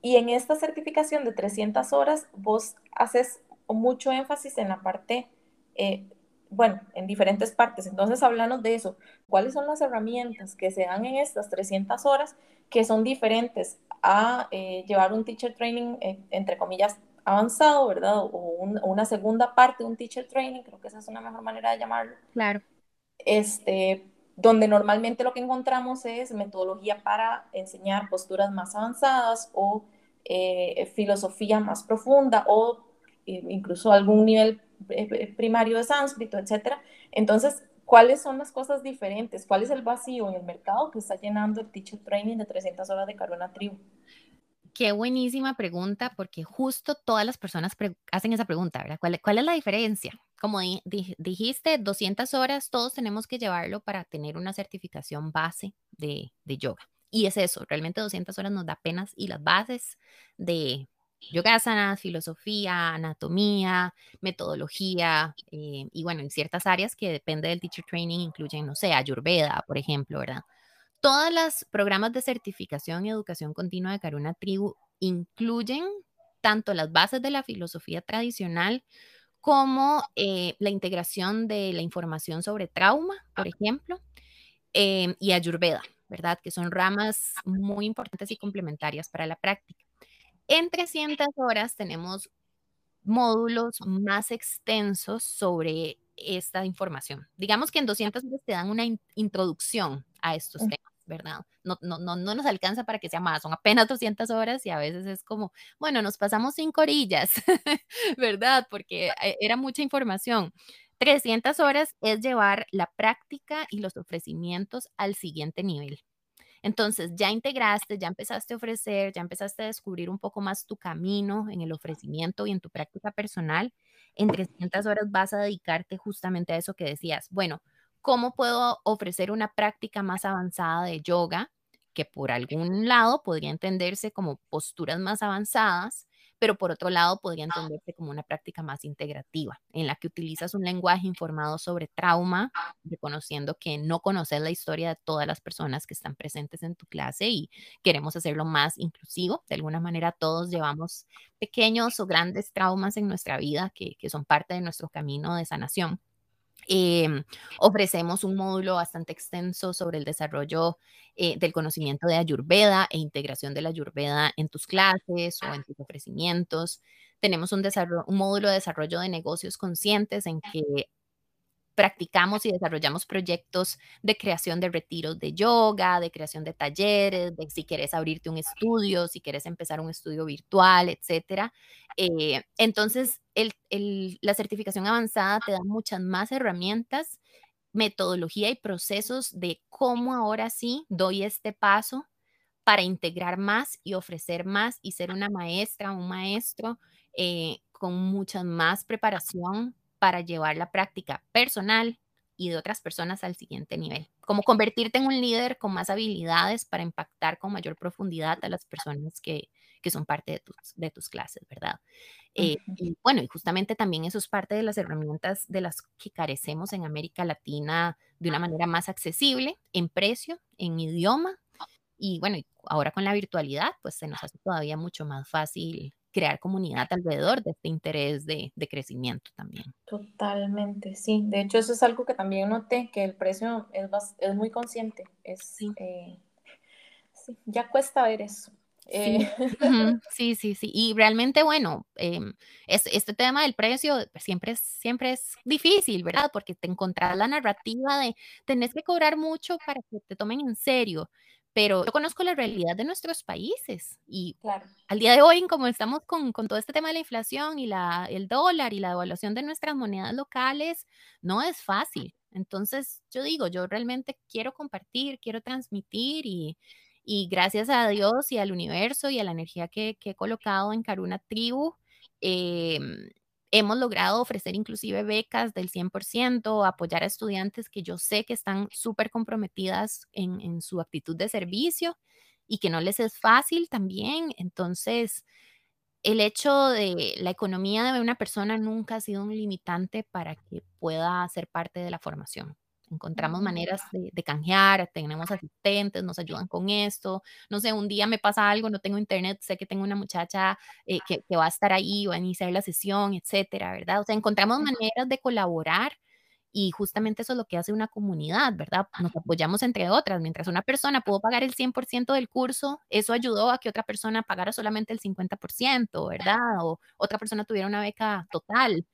y en esta certificación de 300 horas, vos haces mucho énfasis en la parte, eh, bueno, en diferentes partes. Entonces, hablamos de eso. ¿Cuáles son las herramientas que se dan en estas 300 horas que son diferentes a eh, llevar un teacher training, eh, entre comillas, avanzado, ¿verdad? O, una segunda parte de un teacher training, creo que esa es una mejor manera de llamarlo. Claro. Este, donde normalmente lo que encontramos es metodología para enseñar posturas más avanzadas o filosofía más profunda o incluso algún nivel eh, eh, primario de sánscrito, etcétera. Entonces, ¿cuáles son las cosas diferentes? ¿Cuál es el vacío en el mercado que está llenando el teacher training de 300 horas de Carona Tribu? Qué buenísima pregunta, porque justo todas las personas hacen esa pregunta, ¿verdad? ¿Cuál, ¿Cuál, es la diferencia? Como dijiste, 200 horas, todos tenemos que llevarlo para tener una certificación base de, de yoga. Y es eso, realmente 200 horas nos da apenas y las bases de, yogasana, filosofía, anatomía, metodología eh, y bueno, en ciertas áreas que depende del teacher training incluyen, no sé, ayurveda, por ejemplo, ¿verdad? Todas las programas de certificación y educación continua de Karuna Tribu incluyen tanto las bases de la filosofía tradicional como eh, la integración de la información sobre trauma, por ejemplo, em, y ayurveda, ¿verdad? Que son ramas muy importantes y complementarias para la práctica. En 300 horas tenemos módulos más extensos sobre esta información. Digamos que en 200 horas te dan una introducción a estos temas. ¿verdad? No, no, no, no nos alcanza para que sea más, son apenas 200 horas y a veces es como, bueno, nos pasamos cinco orillas, (laughs) ¿verdad? Porque eh, era mucha información. 300 horas es llevar la práctica y los ofrecimientos al siguiente nivel. Entonces, ya integraste, ya empezaste a ofrecer, ya empezaste a descubrir un poco más tu camino en el ofrecimiento y en tu práctica personal. En 300 horas vas a dedicarte justamente a eso que decías. Bueno, ¿cómo puedo ofrecer una práctica más avanzada de yoga? que por algún lado podría entenderse como posturas más avanzadas, pero por otro lado podría entenderse como una práctica más integrativa, en la que utilizas un lenguaje informado sobre trauma, reconociendo que no conoces la historia de todas las personas que están presentes en tu clase y queremos hacerlo más inclusivo. De alguna manera todos llevamos pequeños o grandes traumas en nuestra vida que, que son parte de nuestro camino de sanación. Em, ofrecemos un módulo bastante extenso sobre el desarrollo eh, del conocimiento de Ayurveda e integración de la Ayurveda en tus clases o en tus ofrecimientos. Tenemos un, un módulo de desarrollo de negocios conscientes en que practicamos y desarrollamos proyectos de creación de retiros de yoga, de creación de talleres, de si quieres abrirte un estudio, si quieres empezar un estudio virtual, etcétera. Eh, entonces, la certificación avanzada te da muchas más herramientas, metodología y procesos de cómo ahora sí doy este paso para integrar más y ofrecer más y ser una maestra, un maestro eh, con mucha más preparación para llevar la práctica personal y de otras personas al siguiente nivel. Como convertirte en un líder con más habilidades para impactar con mayor profundidad a las personas que, que son parte de tus, de tus clases, ¿verdad? Eh, y bueno, y justamente también eso es parte de las herramientas de las que carecemos en América Latina de una manera más accesible, en precio, en idioma. Y bueno, ahora con la virtualidad, pues se nos hace todavía mucho más fácil crear comunidad alrededor de este interés de, de, crecimiento también. Totalmente, sí. De hecho, eso es algo que también noté, que el precio es, es muy consciente. Es, sí. Eh, sí. ya cuesta ver eso. Sí. (laughs) Eh, sí, sí, sí. Y realmente, bueno, eh, es, este tema del precio siempre es, siempre es difícil, ¿verdad? Porque te encontrás la narrativa de tenés que cobrar mucho para que te tomen en serio pero yo conozco la realidad de nuestros países y al día de hoy, como estamos con, con, todo este tema de la inflación y la, el dólar y la devaluación de nuestras monedas locales, no es fácil. Entonces, yo digo, yo realmente quiero compartir, quiero transmitir y, y gracias a Dios y al universo y a la energía que, que he colocado en Caruna Tribu, eh, hemos logrado ofrecer inclusive becas del 100%, apoyar a estudiantes que yo sé que están súper comprometidas en, su actitud de servicio y que no les es fácil también. Entonces, el hecho de la economía de una persona nunca ha sido un limitante para que pueda ser parte de la formación. Encontramos maneras de, canjear, tenemos asistentes, nos ayudan con esto. No sé, un día me pasa algo, no tengo internet, sé que tengo una muchacha eh, que, que, va a estar ahí, va a iniciar la sesión, etcétera, ¿verdad? O sea, encontramos maneras de colaborar y justamente eso es lo que hace una comunidad, ¿verdad? Nos apoyamos entre otras. Mientras una persona pudo pagar el 100% del curso, eso ayudó a que otra persona pagara solamente el 50%, ¿verdad? O otra persona tuviera una beca total.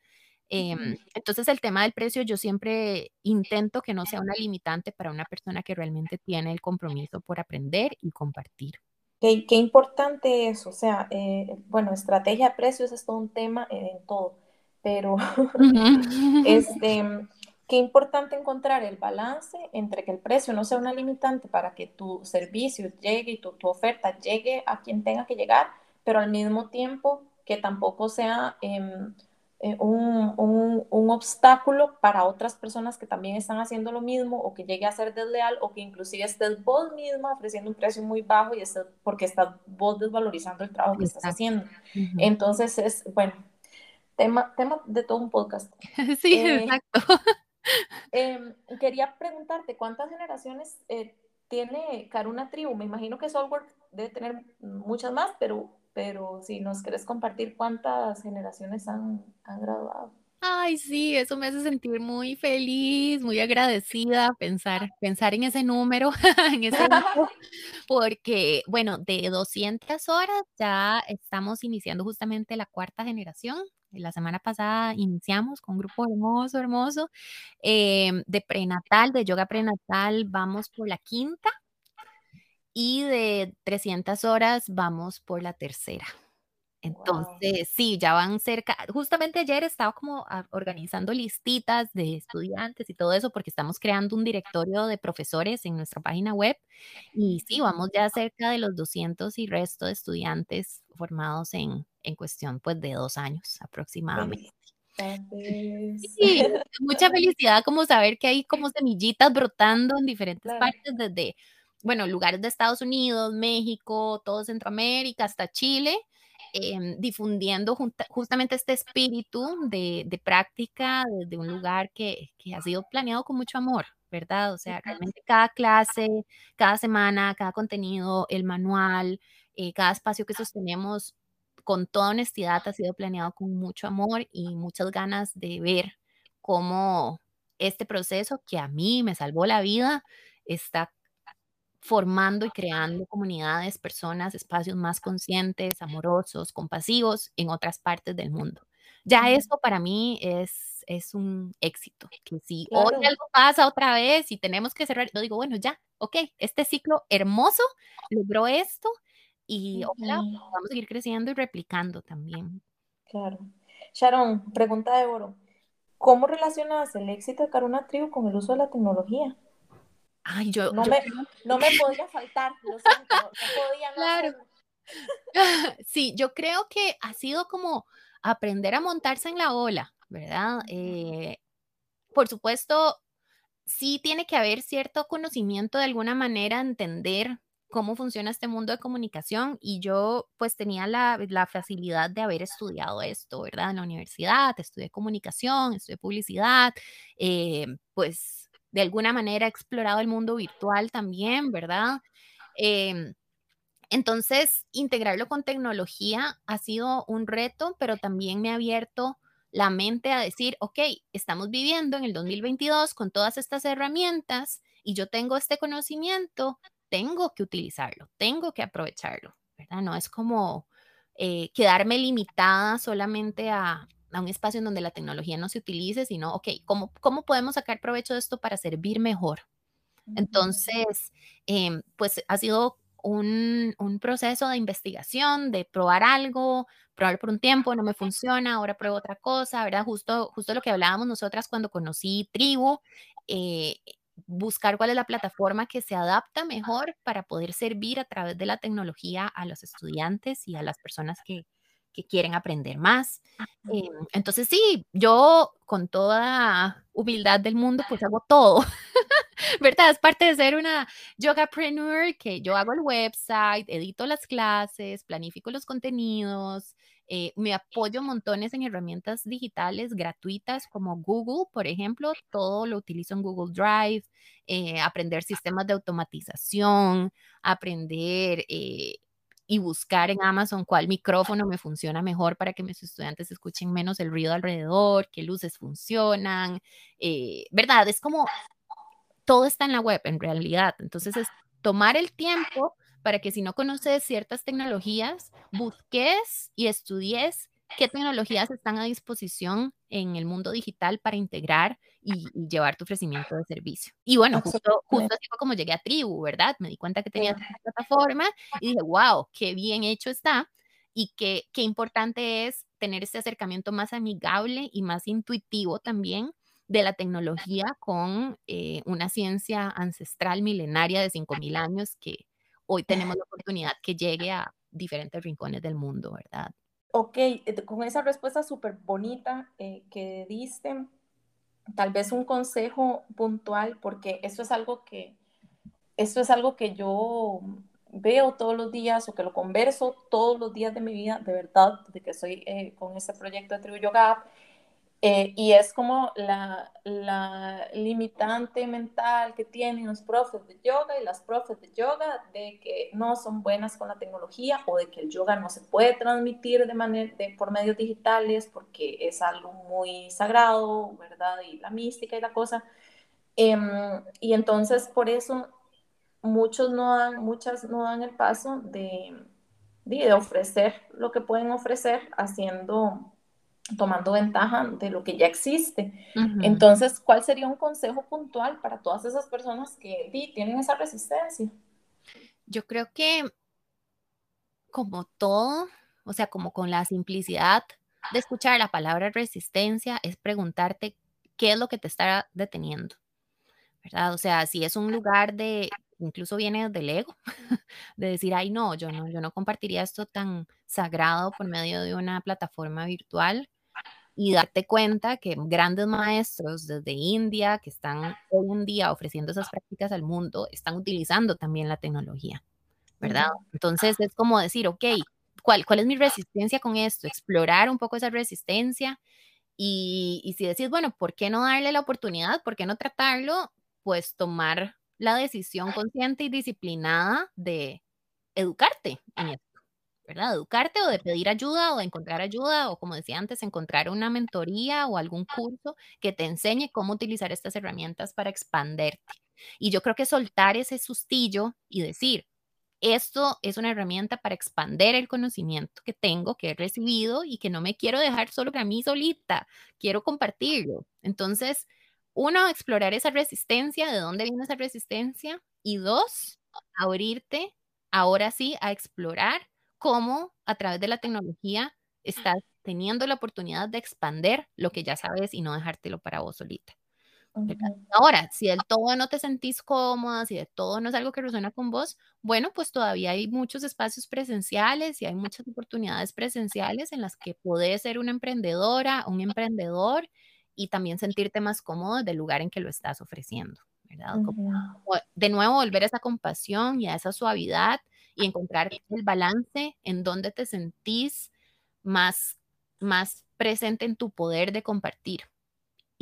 Em, entonces el tema del precio yo siempre intento que no sea una limitante para una persona que realmente tiene el compromiso por aprender y compartir. Qué, qué importante es, o sea, eh, bueno, estrategia de precios es todo un tema en todo, pero (laughs) (laughs) este, Qué importante encontrar el balance entre que el precio no sea una limitante para que tu servicio llegue y tu, oferta llegue a quien tenga que llegar, pero al mismo tiempo que tampoco sea em, eh, un, un, obstáculo para otras personas que también están haciendo lo mismo o que llegue a ser desleal o que inclusive estés vos misma ofreciendo un precio muy bajo y estés, porque estás vos desvalorizando el trabajo que estás haciendo. Entonces es, bueno, tema, tema de todo un podcast. (laughs) Sí, eh, exacto. (laughs) Em, quería preguntarte, ¿cuántas generaciones eh, tiene Caruna Tribu? Me imagino que Software debe tener muchas más, pero, pero si nos quieres compartir cuántas generaciones han, han graduado. Ay, sí, eso me hace sentir muy feliz, muy agradecida pensar, pensar en ese número, (laughs) en ese número, (laughs) porque, bueno, de 200 horas ya estamos iniciando justamente la cuarta generación. La semana pasada iniciamos con un grupo hermoso, hermoso, em, de prenatal, de yoga prenatal, vamos por la quinta y de 300 horas vamos por la tercera. Entonces, sí, ya van cerca. Justamente ayer estaba como ah, organizando listitas de estudiantes y todo eso porque estamos creando un directorio de profesores en nuestra página web y sí, vamos ya cerca de los 200 y resto de estudiantes formados en, en cuestión pues de dos años aproximadamente. Sí, mucha (laughs) felicidad como saber que hay como semillitas brotando en diferentes partes desde, bueno, lugares de Estados Unidos, México, todo Centroamérica, hasta Chile Em, difundiendo justamente este espíritu de, práctica desde un lugar que, ha sido planeado con mucho amor, ¿verdad? O sea, realmente cada clase, cada semana, cada contenido, el manual, eh, cada espacio que sostenemos con toda honestidad ha sido planeado con mucho amor y muchas ganas de ver cómo este proceso que a mí me salvó la vida está formando y creando comunidades, personas, espacios más conscientes, amorosos, compasivos en otras partes del mundo. Ya eso para mí es, es un éxito, que si hoy algo pasa otra vez y tenemos que cerrar, yo digo, bueno, ya, ok, este ciclo hermoso logró esto y ojalá vamos a seguir creciendo y replicando también. Claro. Sharon, pregunta de oro. ¿Cómo relacionas el éxito de Caruna Tribu con el uso de la tecnología? Ay, yo, no, me, no me podía faltar, lo siento, no podía no Claro. (laughs) Sí, yo creo que ha sido como aprender a montarse en la ola, ¿verdad? Eh, por supuesto, sí tiene que haber cierto conocimiento de alguna manera, entender cómo funciona este mundo de comunicación y yo pues tenía la, la, facilidad de haber estudiado esto, ¿verdad? En la universidad, estudié comunicación, estudié publicidad, eh, pues de alguna manera he explorado el mundo virtual también, ¿verdad? Em, entonces, integrarlo con tecnología ha sido un reto, pero también me ha abierto la mente a decir, ok, estamos viviendo en el 2022 con todas estas herramientas y yo tengo este conocimiento, tengo que utilizarlo, tengo que aprovecharlo, ¿verdad? No es como eh, quedarme limitada solamente a, a un espacio en donde la tecnología no se utilice, sino, ok, ¿cómo, cómo podemos sacar provecho de esto para servir mejor? Entonces, em, pues ha sido un, un, proceso de investigación, de probar algo, probar por un tiempo, no me funciona, ahora pruebo otra cosa, ¿verdad? Justo, justo lo que hablábamos nosotras cuando conocí Tribu, eh, buscar cuál es la plataforma que se adapta mejor para poder servir a través de la tecnología a los estudiantes y a las personas que, que quieren aprender más. Eh, entonces sí, yo con toda humildad del mundo, pues hago todo, (laughs) ¿verdad? Es parte de ser una yogapreneur, que yo hago el website, edito las clases, planifico los contenidos, eh, me apoyo montones en herramientas digitales gratuitas como Google, por ejemplo, todo lo utilizo en Google Drive, eh, aprender sistemas de automatización, aprender y buscar en Amazon cuál micrófono me funciona mejor para que mis estudiantes escuchen menos el ruido alrededor, qué luces funcionan, eh, ¿verdad? Es como todo está en la web en realidad. Entonces es tomar el tiempo para que si no conoces ciertas tecnologías, busques y estudies qué tecnologías están a disposición en el mundo digital para integrar y, llevar tu ofrecimiento de servicio. Y bueno, justo, justo así fue como llegué a Tribu, ¿verdad? Me di cuenta que tenía esta plataforma y dije, wow, qué bien hecho está y qué, qué importante es tener este acercamiento más amigable y más intuitivo también de la tecnología con eh, una ciencia ancestral milenaria de 5.000 años que hoy tenemos la oportunidad que llegue a diferentes rincones del mundo, ¿verdad? Ok, eh, con esa respuesta súper bonita eh, que diste, tal vez un consejo puntual, porque esto es algo que, esto es algo que yo veo todos los días o que lo converso todos los días de mi vida, de verdad, de que estoy eh, con este proyecto de Tribu eh, y es como la, la, limitante mental que tienen los profes de yoga y las profes de yoga de que no son buenas con la tecnología o de que el yoga no se puede transmitir de manera, de, por medios digitales porque es algo muy sagrado, ¿verdad? Y la mística y la cosa. Em, y entonces por eso muchos no dan, muchas no dan el paso de, de ofrecer lo que pueden ofrecer haciendo tomando ventaja de lo que ya existe. Entonces, ¿cuál sería un consejo puntual para todas esas personas que tienen esa resistencia? Yo creo que como todo, o sea, como con la simplicidad de escuchar la palabra resistencia, es preguntarte qué es lo que te está deteniendo, ¿verdad? O sea, si es un lugar de, incluso viene del ego, (laughs) de decir, ay, no, yo no, yo no compartiría esto tan sagrado por medio de una plataforma virtual, y darte cuenta que grandes maestros desde India que están hoy en día ofreciendo esas prácticas al mundo están utilizando también la tecnología, ¿verdad? Entonces es como decir, ok, ¿cuál, cuál es mi resistencia con esto? Explorar un poco esa resistencia y, y si decís, bueno, ¿por qué no darle la oportunidad? ¿Por qué no tratarlo? Pues tomar la decisión consciente y disciplinada de educarte en esto. ¿verdad? Educarte o de pedir ayuda o de encontrar ayuda o como decía antes, encontrar una mentoría o algún curso que te enseñe cómo utilizar estas herramientas para expanderte. Y yo creo que soltar ese sustillo y decir, esto es una herramienta para expander el conocimiento que tengo, que he recibido y que no me quiero dejar solo para mí solita, quiero compartirlo. Entonces, uno, explorar esa resistencia, de dónde viene esa resistencia, y dos, abrirte ahora sí a explorar cómo a través de la tecnología estás teniendo la oportunidad de expander lo que ya sabes y no dejártelo para vos solita. Ahora, si del todo no te sentís cómoda, si de todo no es algo que resuena con vos, bueno, pues todavía hay muchos espacios presenciales y hay muchas oportunidades presenciales en las que podés ser una emprendedora, un emprendedor y también sentirte más cómodo del lugar en que lo estás ofreciendo, ¿verdad? de nuevo, volver a esa compasión y a esa suavidad y encontrar el balance en donde te sentís más, más presente en tu poder de compartir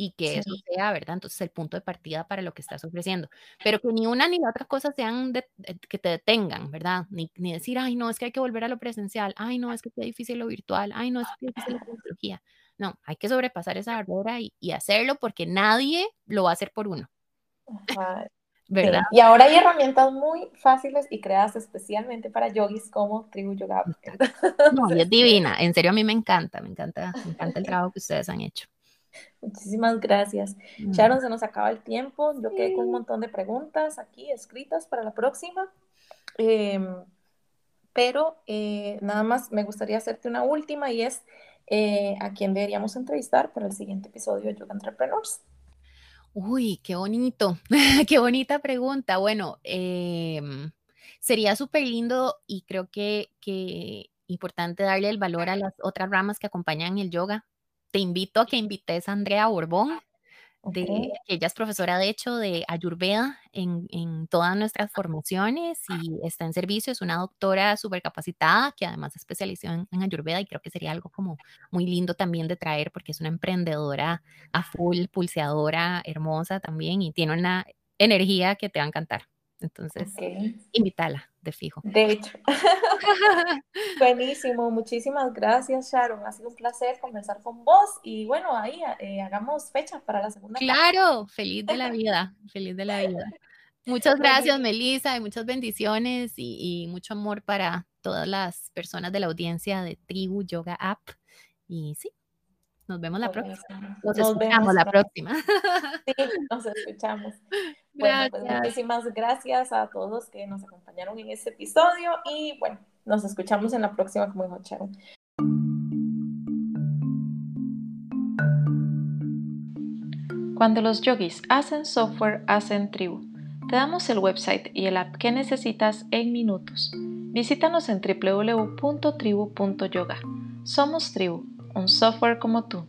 y que eso sea, ¿verdad? Entonces el punto de partida para lo que estás ofreciendo. Pero que ni una ni la otra cosa sean que te detengan, ¿verdad? Ni, ni, decir, ay, no, es que hay que volver a lo presencial, ay, no, es que es difícil lo virtual, ay, no, es que es difícil la tecnología. No, hay que sobrepasar esa barrera y, y, hacerlo porque nadie lo va a hacer por uno. (laughs) Y ahora hay herramientas muy fáciles y creadas especialmente para yogis como Tribu Yoga. (laughs) No, es divina. En serio, a mí me encanta, me encanta, me encanta el trabajo que ustedes han hecho. Muchísimas gracias. Mm. Sharon, se nos acaba el tiempo. Yo quedé con un montón de preguntas aquí escritas para la próxima. Em, pero eh, nada más me gustaría hacerte una última y es eh, a quién deberíamos entrevistar para el siguiente episodio de Yoga Entrepreneurs. Uy, qué bonito, (laughs) qué bonita pregunta. Bueno, em, sería súper lindo y creo que, que importante darle el valor a las otras ramas que acompañan el yoga. Te invito a que invites a Andrea Borbón, de, ella es profesora de hecho de Ayurveda en, en, todas nuestras formaciones y está en servicio, es una doctora súper capacitada que además es especializada en, en, Ayurveda y creo que sería algo como muy lindo también de traer porque es una emprendedora a full, pulseadora, hermosa también y tiene una energía que te va a encantar. Entonces, okay. invítala, de fijo. De hecho. (laughs) Buenísimo, muchísimas gracias Sharon, ha sido un placer conversar con vos y bueno, ahí eh, hagamos fechas para la segunda. Claro, parte. feliz de la (laughs) vida, feliz de la vida. Muchas gracias Melissa y muchas bendiciones y, y, mucho amor para todas las personas de la audiencia de Tribu Yoga App. Y sí, nos vemos la próxima. Nos, nos escuchamos la próxima. (laughs) Sí, nos escuchamos. (laughs) Bueno, pues muchísimas gracias a todos que nos acompañaron en este episodio y bueno, nos escuchamos en la próxima, como dijo Sharon. Cuando los yogis hacen software, hacen tribu. Te damos el website y el app que necesitas en minutos. Visítanos en www.tribu.yoga. Somos Tribu, un software como tú.